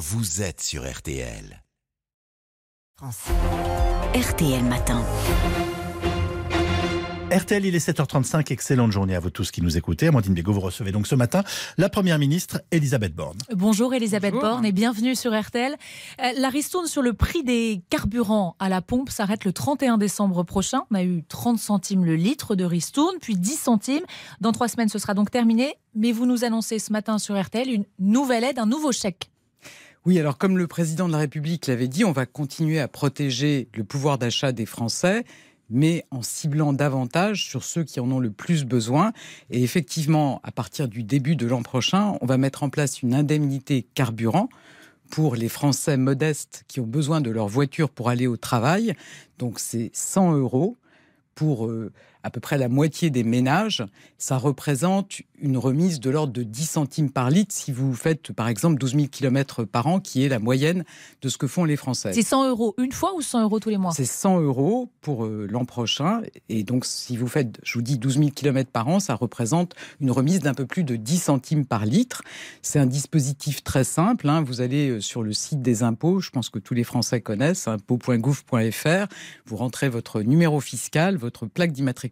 vous êtes sur RTL. RTL Matin. RTL, il est 7h35. Excellente journée à vous tous qui nous écoutez. Amandine Bégaud, vous recevez donc ce matin la Première ministre Elisabeth Borne. Bonjour Elisabeth Borne et bienvenue sur RTL. Euh, la ristourne sur le prix des carburants à la pompe s'arrête le 31 décembre prochain. On a eu 30 centimes le litre de ristourne, puis 10 centimes. Dans trois semaines, ce sera donc terminé. Mais vous nous annoncez ce matin sur RTL une nouvelle aide, un nouveau chèque. Oui, alors comme le président de la République l'avait dit, on va continuer à protéger le pouvoir d'achat des Français mais en ciblant davantage sur ceux qui en ont le plus besoin. Et effectivement, à partir du début de l'an prochain, on va mettre en place une indemnité carburant pour les Français modestes qui ont besoin de leur voiture pour aller au travail. Donc c'est 100 euros pour euh, à peu près la moitié des ménages, ça représente une remise de l'ordre de 10 centimes par litre si vous faites par exemple 12 000 km par an, qui est la moyenne de ce que font les Français. C'est 100 euros une fois ou 100 euros tous les mois? C'est 100 euros pour euh, l'an prochain. Et donc si vous faites, je vous dis, 12 000 km par an, ça représente une remise d'un peu plus de 10 centimes par litre. C'est un dispositif très simple. Hein. Vous allez euh, sur le site des impôts, je pense que tous les Français connaissent, impôts.gouv.fr. Vous rentrez votre numéro fiscal, votre plaque d'immatriculation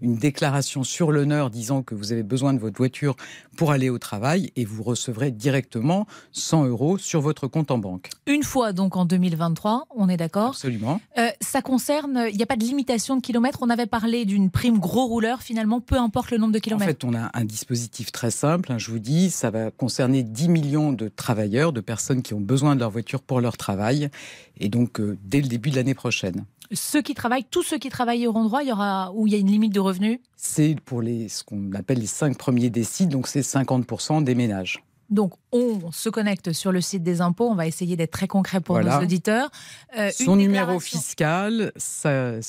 une déclaration sur l'honneur disant que vous avez besoin de votre voiture pour aller au travail et vous recevrez directement 100 euros sur votre compte en banque. Une fois donc en 2023, on est d'accord? Absolument. Euh, ça concerne, il n'y a pas de limitation de kilomètres. On avait parlé d'une prime gros rouleur finalement, peu importe le nombre de kilomètres. En fait, on a un dispositif très simple. Hein, je vous dis, ça va concerner 10 millions de travailleurs, de personnes qui ont besoin de leur voiture pour leur travail. Et donc, euh, dès le début de l'année prochaine ceux qui travaillent, tous ceux qui travaillent auront droit, il y aura, où il y a une limite de revenus C'est pour les, ce qu'on appelle les cinq premiers décides, donc c'est 50% des ménages. Donc, on se connecte sur le site des impôts. On va essayer d'être très concret pour nos auditeurs. Euh, son numéro fiscal, sa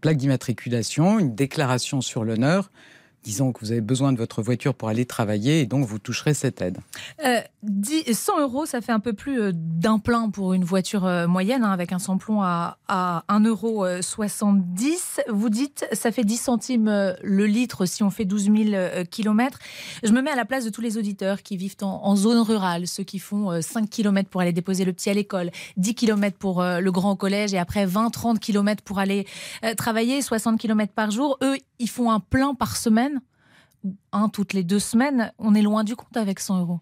plaque d'immatriculation, une déclaration sur l'honneur, disons que vous avez besoin de votre voiture pour aller travailler et donc vous toucherez cette aide. 100 euh, euros, ça fait un peu plus euh, d'un plein pour une voiture euh, moyenne hein, avec un samplon à, à 1,70 euro. Vous dites ça fait 10 centimes le litre si on fait 12 000 kilomètres. Je me mets à la place de tous les auditeurs qui vivent en, zone rurale, ceux qui font 5 km pour aller déposer le petit à l'école, 10 km pour le grand au collège et après 20-30 km pour aller travailler, 60 km par jour. Eux, ils font un plein par semaine un toutes les deux semaines, on est loin du compte avec 100 euros.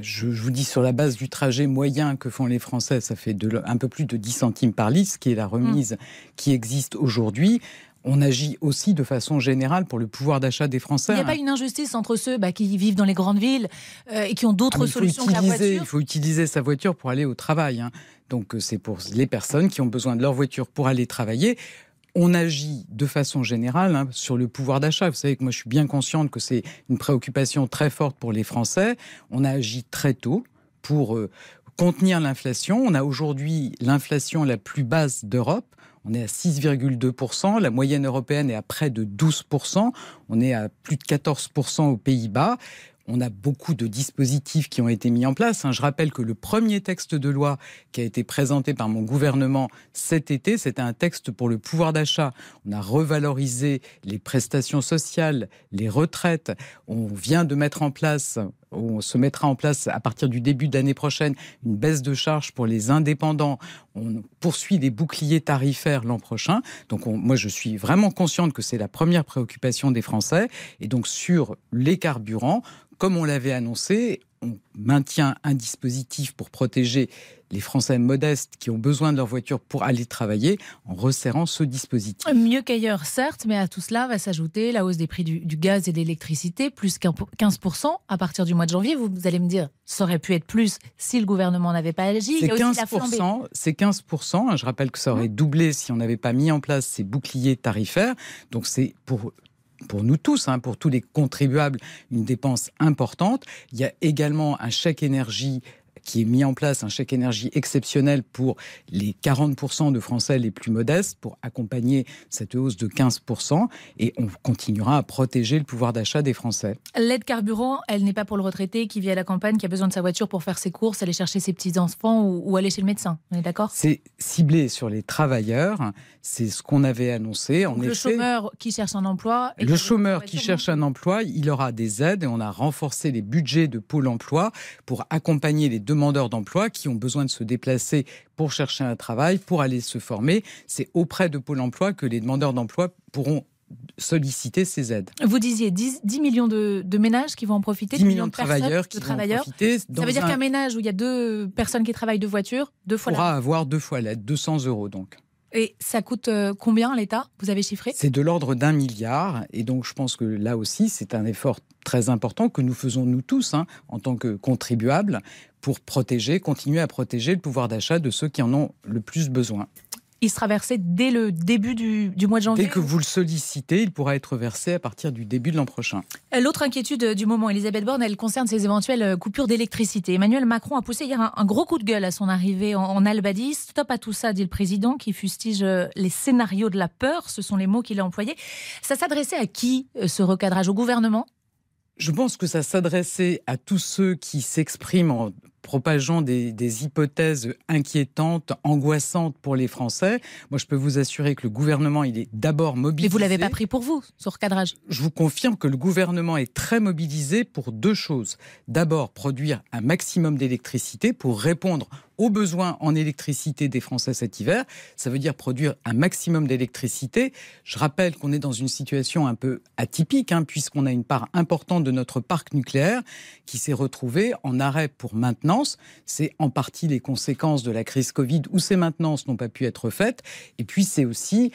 je, vous dis sur la base du trajet moyen que font les Français, ça fait un peu plus de 10 centimes par litre, qui est la remise mm. qui existe aujourd'hui on agit aussi de façon générale pour le pouvoir d'achat des Français. Il n'y a pas une injustice entre ceux bah, qui vivent dans les grandes villes euh, et qui ont d'autres ah, solutions que la voiture Il faut utiliser sa voiture pour aller au travail. Hein. Donc euh, c'est pour les personnes qui ont besoin de leur voiture pour aller travailler on agit de façon générale hein, sur le pouvoir d'achat. Vous savez que moi, je suis bien consciente que c'est une préoccupation très forte pour les Français. On a agi très tôt pour euh, contenir l'inflation. On a aujourd'hui l'inflation la plus basse d'Europe. On est à 6,2%. La moyenne européenne est à près de 12%. On est à plus de 14% aux Pays-Bas on a beaucoup de dispositifs qui ont été mis en place. Hein. Je rappelle que le premier texte de loi qui a été présenté par mon gouvernement cet été, c'était un texte pour le pouvoir d'achat. On a revalorisé les prestations sociales, les retraites. On vient de mettre en place on se mettra en place à partir du début de l'année prochaine une baisse de charges pour les indépendants. On poursuit des boucliers tarifaires l'an prochain. Donc moi, je suis vraiment consciente que c'est la première préoccupation des Français. Et donc sur les carburants, comme on l'avait annoncé, on maintient un dispositif pour protéger les Français modestes qui ont besoin de leur voiture pour aller travailler en resserrant ce dispositif. Mieux qu'ailleurs, certes, mais à tout cela va s'ajouter la hausse des prix du, gaz et de l'électricité, plus 15% à partir du mois de janvier. Vous, allez me dire, ça aurait pu être plus si le gouvernement n'avait pas agi. C'est 15%, c'est 15%. Hein. Je rappelle que ça aurait doublé si on n'avait pas mis en place ces boucliers tarifaires. Donc c'est pour pour nous tous, hein, pour tous les contribuables, une dépense importante. Il y a également un chèque énergie qui est mis en place un chèque énergie exceptionnel pour les 40% de Français les plus modestes pour accompagner cette hausse de 15% et on continuera à protéger le pouvoir d'achat des Français. L'aide carburant, elle n'est pas pour le retraité qui vit à la campagne, qui a besoin de sa voiture pour faire ses courses, aller chercher ses petits-enfants ou, aller chez le médecin. On est d'accord? C'est ciblé sur les travailleurs. C'est ce qu'on avait annoncé. En le chômeur qui cherche un emploi. le chômeur qui cherche un emploi, il aura des aides et on a renforcé les budgets de Pôle emploi pour accompagner les demandeurs demandeurs d'emploi qui ont besoin de se déplacer pour chercher un travail, pour aller se former. C'est auprès de Pôle emploi que les demandeurs d'emploi pourront solliciter ces aides. Vous disiez 10, millions de, ménages qui vont en profiter 10 millions de, travailleurs qui vont en profiter. Ça veut dire qu'un ménage où il y a deux personnes qui travaillent de voiture, deux fois pourra avoir deux fois l'aide, 200 euros donc. Et ça coûte euh, combien l'État Vous avez chiffré? C'est de l'ordre d'un milliard. Et donc je pense que là aussi, c'est un effort très important que nous faisons nous tous hein, en tant que contribuables pour protéger, continuer à protéger le pouvoir d'achat de ceux qui en ont le plus besoin il sera versé dès le début du, mois de janvier Dès que vous le sollicitez, il pourra être versé à partir du début de l'an prochain. Euh, l'autre inquiétude du moment, Elisabeth Borne, elle concerne ces éventuelles euh, coupures d'électricité. Emmanuel Macron a poussé hier un, gros coup de gueule à son arrivée en, en Albanie. Stop à tout ça, dit le président, qui fustige euh, les scénarios de la peur. Ce sont les mots qu'il a employés. Ça s'adressait à qui, ce recadrage? Au gouvernement? Je pense que ça s'adressait à tous ceux qui s'expriment en propageant des, hypothèses inquiétantes, angoissantes pour les Français. Moi, je peux vous assurer que le gouvernement, il est d'abord mobilisé. Mais vous l'avez pas pris pour vous, ce recadrage Je vous confirme que le gouvernement est très mobilisé pour deux choses. D'abord, produire un maximum d'électricité pour répondre aux besoins en électricité des Français cet hiver. Ça veut dire produire un maximum d'électricité. Je rappelle qu'on est dans une situation un peu atypique, hein, puisqu'on a une part importante de notre parc nucléaire qui s'est retrouvé en arrêt pour C'est en partie les conséquences de la crise Covid où ces maintenances n'ont pas pu être faites. Et puis c'est aussi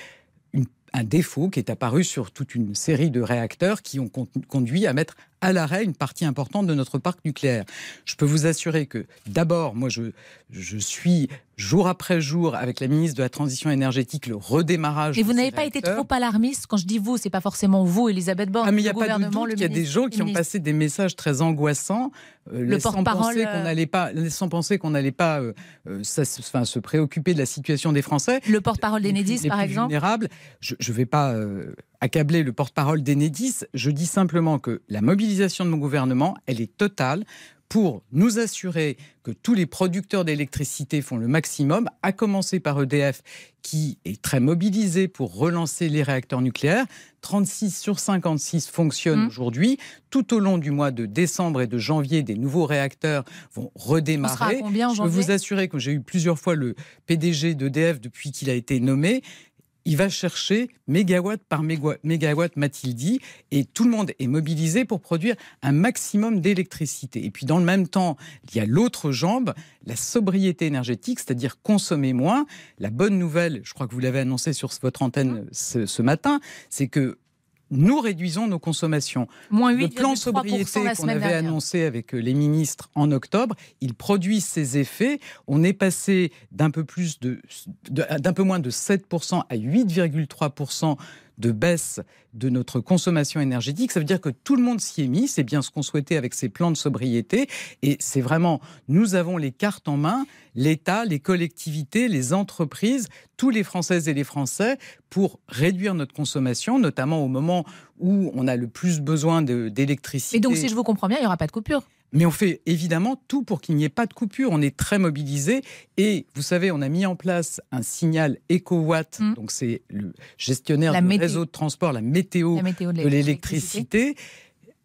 un défaut qui est apparu sur toute une série de réacteurs qui ont conduit à mettre à l'arrêt une partie importante de notre parc nucléaire. Je peux vous assurer que d'abord, moi, je, je suis jour après jour avec la ministre de la Transition énergétique le redémarrage. Et vous n'avez pas été trop alarmiste quand je dis vous, c'est pas forcément vous, Elisabeth Borne. Ah, mais il n'y a pas de doute qu'il y a des gens qui ont passé des messages très angoissants, euh, le porte-parole, qu'on euh, n'allait pas, laissant penser qu'on n'allait pas, euh, ça, enfin, se préoccuper de la situation des Français. Le porte-parole d'Enedis, par exemple. Vulnérables. Je ne vais pas accabler le porte-parole d'Enedis. Je dis simplement que la mobilisation de mon gouvernement, elle est totale pour nous assurer que tous les producteurs d'électricité font le maximum, à commencer par EDF, qui est très mobilisé pour relancer les réacteurs nucléaires. 36 sur 56 fonctionnent mmh. aujourd'hui. Tout au long du mois de décembre et de janvier, des nouveaux réacteurs vont redémarrer. Je peux vous assurer que j'ai eu plusieurs fois le PDG d'EDF depuis qu'il a été nommé il va chercher mégawatt par mégawatt, m'a-t-il dit, et tout le monde est mobilisé pour produire un maximum d'électricité. Et puis dans le même temps, il y a l'autre jambe, la sobriété énergétique, c'est-à-dire consommer moins. La bonne nouvelle, je crois que vous l'avez annoncé sur votre antenne ce, ce matin, c'est que nous réduisons nos consommations. le plan sobriété qu'on avait annoncé avec euh, les ministres en octobre, il produit ses effets. On est passé d'un peu plus de, d'un peu moins de 7% à 8,3% de baisse de notre consommation énergétique. Ça veut dire que tout le monde s'y est mis. C'est bien ce qu'on souhaitait avec ces plans de sobriété. Et c'est vraiment, nous avons les cartes en main, l'État, les collectivités, les entreprises, tous les Françaises et les Français, pour réduire notre consommation, notamment au moment où on a le plus besoin d'électricité. Et donc, si je vous comprends bien, il n'y aura pas de coupure mais on fait évidemment tout pour qu'il n'y ait pas de coupure. On est très mobilisé. Et vous savez, on a mis en place un signal EcoWatt. Mmh. Donc, c'est le gestionnaire du réseau de transport, la météo, de l'électricité.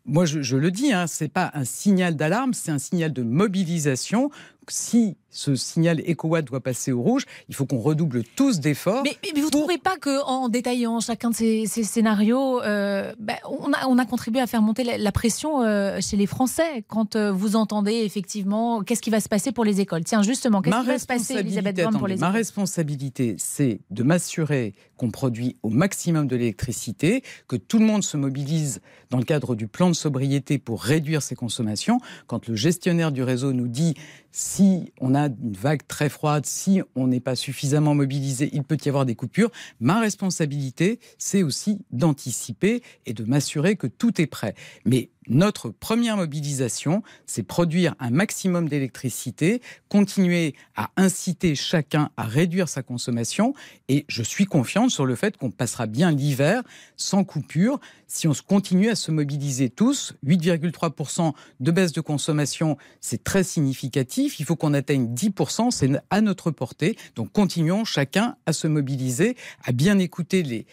Moi, je, le dis, hein, ce n'est pas un signal d'alarme, c'est un signal de mobilisation. Si ce signal EcoWatt doit passer au rouge, il faut qu'on redouble tous d'efforts. Mais, vous ne trouvez pas qu'en détaillant chacun de ces, scénarios, euh, ben, on, a, on, a, contribué à faire monter la, pression euh, chez les Français quand euh, vous entendez effectivement qu'est-ce qui va se passer pour les écoles Tiens, justement, qu'est-ce qui va se passer, Elisabeth Borne, pour les Ma responsabilité, c'est de m'assurer qu'on produit au maximum de l'électricité, que tout le monde se mobilise dans le cadre du plan de sobriété pour réduire ses consommations. Quand le gestionnaire du réseau nous dit si on a une vague très froide, si on n'est pas suffisamment mobilisé, il peut y avoir des coupures. Ma responsabilité, c'est aussi d'anticiper et de m'assurer que tout est prêt. Mais notre première mobilisation, c'est produire un maximum d'électricité, continuer à inciter chacun à réduire sa consommation. Et je suis confiante sur le fait qu'on passera bien l'hiver sans coupure si on continue à se mobiliser tous. 8,3% de baisse de consommation, c'est très significatif. Il faut qu'on atteigne 10%, c'est à notre portée. Donc continuons chacun à se mobiliser, à bien écouter les,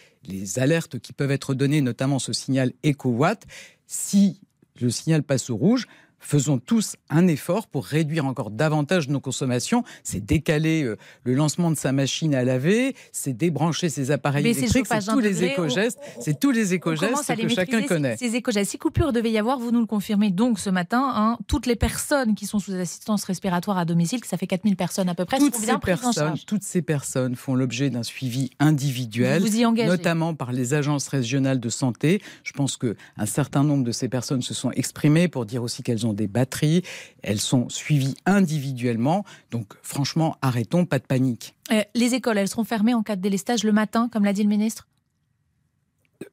alertes qui peuvent être données, notamment ce signal EcoWatt si le signal passe au rouge, faisons tous un effort pour réduire encore davantage nos consommations. C'est décaler euh, le lancement de sa machine à laver, c'est débrancher ses appareils électriques, c'est tous, les éco-gestes, c'est tous les éco-gestes que chacun connaît. Ces, éco-gestes, si coupure devait y avoir, vous nous le confirmez donc ce matin, hein, toutes les personnes qui sont sous assistance respiratoire à domicile, que ça fait 4000 personnes à peu près, toutes ces personnes, Toutes ces personnes font l'objet d'un suivi individuel, vous notamment par les agences régionales de santé. Je pense qu'un certain nombre de ces personnes se sont exprimées pour dire aussi qu'elles ont des batteries. Elles sont suivies individuellement. Donc, franchement, arrêtons, pas de panique. Euh, les écoles, elles seront fermées en cas de délestage le matin, comme l'a dit le ministre?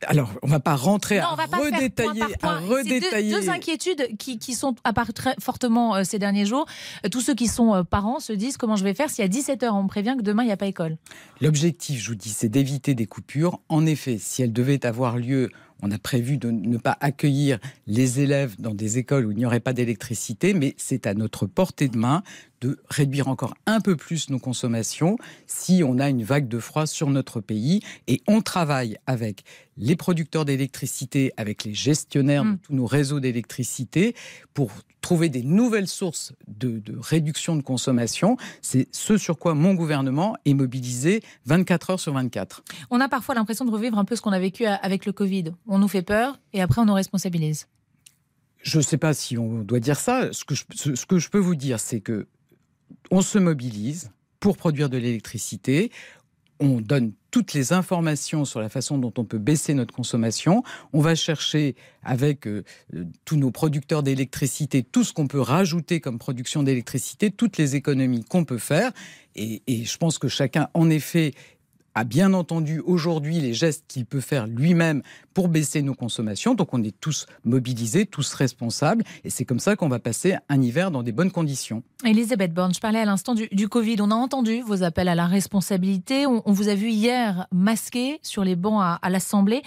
Alors, on ne va pas rentrer à, redétailler, à redétailler. Deux, deux, inquiétudes qui, qui, sont apparues très fortement euh, ces derniers jours. Euh, tous ceux qui sont parents se disent comment je vais faire si à 17h on me prévient que demain il n'y a pas école? L'objectif, je vous dis, c'est d'éviter des coupures. En effet, si elles devaient avoir lieu on a prévu de ne pas accueillir les élèves dans des écoles où il n'y aurait pas d'électricité, mais c'est à notre portée de main de réduire encore un peu plus nos consommations si on a une vague de froid sur notre pays. Et on travaille avec les producteurs d'électricité, avec les gestionnaires de mm. tous nos réseaux d'électricité pour trouver des nouvelles sources de, de réduction de consommation. C'est ce sur quoi mon gouvernement est mobilisé 24 heures sur 24. On a parfois l'impression de revivre un peu ce qu'on a vécu avec le Covid. On nous fait peur et après on nous responsabilise. Je ne sais pas si on doit dire ça. Ce que je, ce que je peux vous dire, c'est que on se mobilise pour produire de l'électricité. On donne toutes les informations sur la façon dont on peut baisser notre consommation. On va chercher avec euh, tous nos producteurs d'électricité tout ce qu'on peut rajouter comme production d'électricité, toutes les économies qu'on peut faire. Et, et, je pense que chacun, en effet, a bien entendu aujourd'hui les gestes qu'il peut faire lui-même pour baisser nos consommations. Donc on est tous mobilisés, tous responsables. Et c'est comme ça qu'on va passer un hiver dans des bonnes conditions. Elisabeth Borne, je parlais à l'instant du, Covid. On a entendu vos appels à la responsabilité. On, vous a vu hier masqué sur les bancs à, l'Assemblée.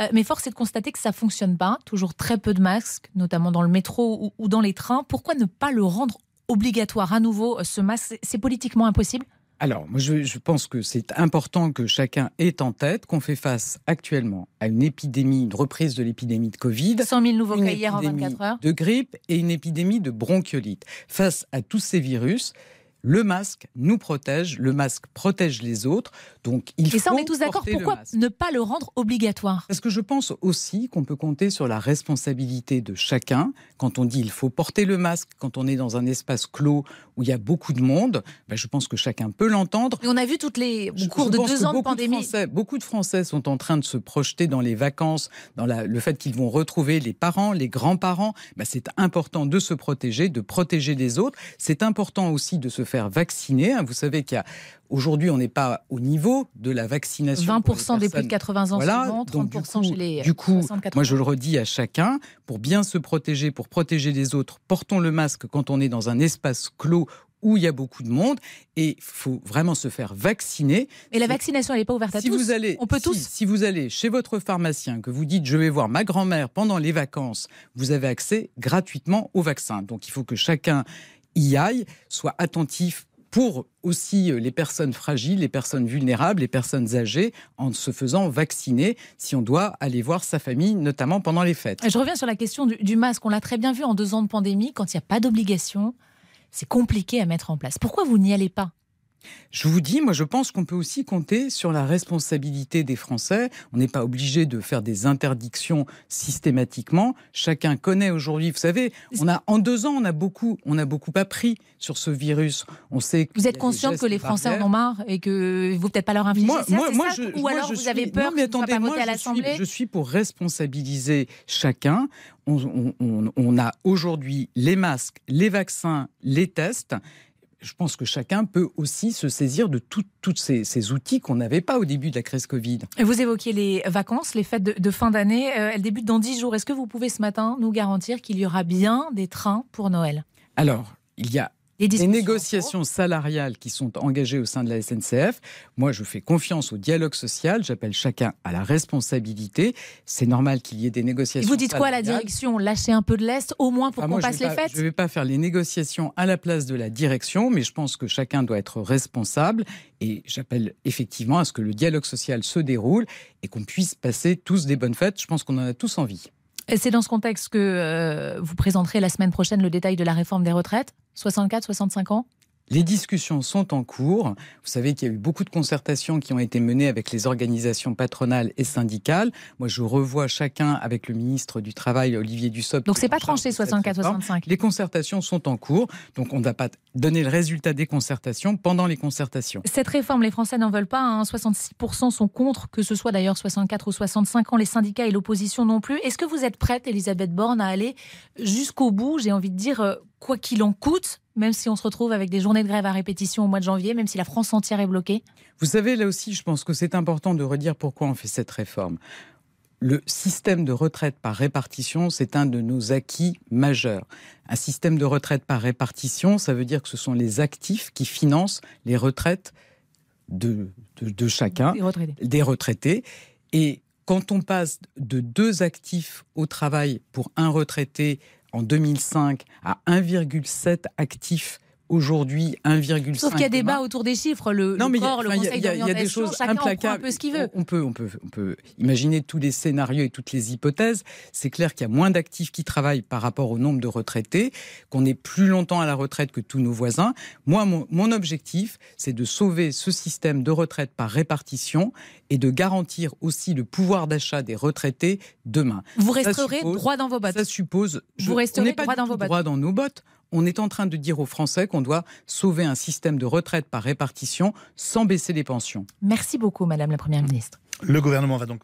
Euh, mais force est de constater que ça fonctionne pas. Toujours très peu de masques, notamment dans le métro ou, ou dans les trains. Pourquoi ne pas le rendre obligatoire à nouveau, ce masque? C'est politiquement impossible? Alors, moi, je, pense que c'est important que chacun ait en tête qu'on fait face actuellement à une épidémie, une reprise de l'épidémie de Covid. 100 000 nouveaux cas hier en 24 heures. De grippe et une épidémie de bronchiolite. Face à tous ces virus, le masque nous protège, le masque protège les autres, donc il Et ça, on est tous d'accord. Pourquoi ne pas le rendre obligatoire? Parce que je pense aussi qu'on peut compter sur la responsabilité de chacun. Quand on dit il faut porter le masque, quand on est dans un espace clos où il y a beaucoup de monde, ben je pense que chacun peut l'entendre. Et on a vu toutes les au cours de deux ans de pandémie. beaucoup de Français sont en train de se projeter dans les vacances, dans le fait qu'ils vont retrouver les parents, les grands-parents. Ben c'est important de se protéger, de protéger les autres. C'est important aussi de se faire vacciner. Vous savez qu'il y a Aujourd'hui, on n'est pas au niveau de la vaccination. 20% des plus de 80 ans voilà. 30% chez les Du coup, moi je le redis à chacun, pour bien se protéger, pour protéger les autres, portons le masque quand on est dans un espace clos où il y a beaucoup de monde et il faut vraiment se faire vacciner. Et la vaccination, elle n'est pas ouverte à si tous vous allez, On peut tous Si vous allez chez votre pharmacien, que vous dites je vais voir ma grand-mère pendant les vacances, vous avez accès gratuitement au vaccin. Donc il faut que chacun y soit attentif pour aussi euh, les personnes fragiles, les personnes vulnérables, les personnes âgées, en se faisant vacciner si on doit aller voir sa famille, notamment pendant les fêtes. Je reviens sur la question du, masque. On l'a très bien vu en deux ans de pandémie, quand il n'y a pas d'obligation, c'est compliqué à mettre en place. Pourquoi vous n'y allez pas? Je vous dis, moi je pense qu'on peut aussi compter sur la responsabilité des Français. On n'est pas obligé de faire des interdictions systématiquement. Chacun connaît aujourd'hui, vous savez, on a en deux ans, on a beaucoup, on a beaucoup appris sur ce virus. On sait. Vous êtes conscient que les Français en ont marre et que vous peut-être pas leur infliger moi, ça, moi, moi je, Ou alors vous avez peur mais attendez, pas à l'Assemblée je suis pour responsabiliser chacun. On, on a aujourd'hui les masques, les vaccins, les tests je pense que chacun peut aussi se saisir de tous ces, outils qu'on n'avait pas au début de la crise Covid. Vous évoquiez les vacances, les fêtes de, fin d'année. Euh, elles débutent dans 10 jours. Est-ce que vous pouvez ce matin nous garantir qu'il y aura bien des trains pour Noël? Alors, il y a les négociations salariales qui sont engagées au sein de la SNCF. Moi, je fais confiance au dialogue social. J'appelle chacun à la responsabilité. C'est normal qu'il y ait des négociations. vous dites quoi à la direction? Lâcher un peu de l'Est, au moins pour ah, qu'on passe les fêtes? Je ne vais pas faire les négociations à la place de la direction, mais je pense que chacun doit être responsable. Et j'appelle effectivement à ce que le dialogue social se déroule et qu'on puisse passer tous des bonnes fêtes. Je pense qu'on en a tous envie. C'est dans ce contexte que euh, vous présenterez la semaine prochaine le détail de la réforme des retraites. 64, 65 ans les discussions sont en cours. Vous savez qu'il y a eu beaucoup de concertations qui ont été menées avec les organisations patronales et syndicales. Moi, je revois chacun avec le ministre du Travail, Olivier Dussopt. Donc, c'est pas tranché 64-65 Les concertations sont en cours. Donc, on ne va pas donner le résultat des concertations pendant les concertations. Cette réforme, les Français n'en veulent pas. 66% hein. sont contre, que ce soit d'ailleurs 64 ou 65 ans. Les syndicats et l'opposition non plus. Est-ce que vous êtes prête, Elisabeth Borne, à aller jusqu'au bout, j'ai envie de dire, euh, quoi qu'il en coûte même si on se retrouve avec des journées de grève à répétition au mois de janvier, même si la France entière est bloquée Vous savez, là aussi, je pense que c'est important de redire pourquoi on fait cette réforme. Le système de retraite par répartition, c'est un de nos acquis majeurs. Un système de retraite par répartition, ça veut dire que ce sont les actifs qui financent les retraites de, de, chacun, des retraités. des retraités. Et quand on passe de deux actifs au travail pour un retraité en 2005 à 1,7 actifs aujourd'hui 1,5. Sauf qu'il y a débat autour des chiffres. Le, non, corps, le conseil d'orientation, il y a des choses implacables. un peu ce qu'il veut. On peut, on peut, on peut imaginer tous les scénarios et toutes les hypothèses. C'est clair qu'il y a moins d'actifs qui travaillent par rapport au nombre de retraités, qu'on est plus longtemps à la retraite que tous nos voisins. Moi, mon, mon objectif, c'est de sauver ce système de retraite par répartition et de garantir aussi le pouvoir d'achat des retraités demain. Vous resterez droit dans vos bottes. Ça suppose. Vous resterez droit dans vos bottes. Droit dans nos bottes on est en train de dire aux Français qu'on doit sauver un système de retraite par répartition sans baisser les pensions. Merci beaucoup, Madame la Première ministre. Le gouvernement va donc